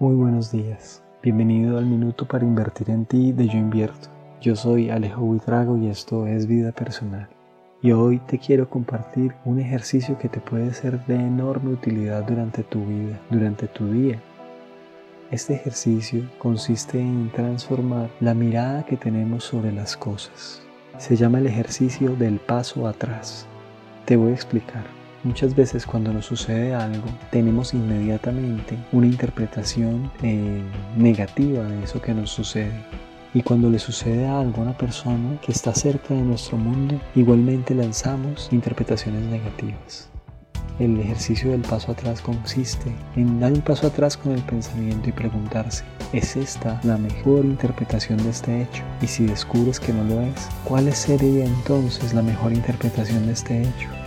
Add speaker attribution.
Speaker 1: Muy buenos días. Bienvenido al Minuto para Invertir en Ti de Yo Invierto. Yo soy Alejo Buitrago y esto es Vida Personal. Y hoy te quiero compartir un ejercicio que te puede ser de enorme utilidad durante tu vida, durante tu día. Este ejercicio consiste en transformar la mirada que tenemos sobre las cosas. Se llama el ejercicio del paso atrás. Te voy a explicar. Muchas veces cuando nos sucede algo tenemos inmediatamente una interpretación eh, negativa de eso que nos sucede. Y cuando le sucede a una persona que está cerca de nuestro mundo, igualmente lanzamos interpretaciones negativas. El ejercicio del paso atrás consiste en dar un paso atrás con el pensamiento y preguntarse, ¿es esta la mejor interpretación de este hecho? Y si descubres que no lo es, ¿cuál sería entonces la mejor interpretación de este hecho?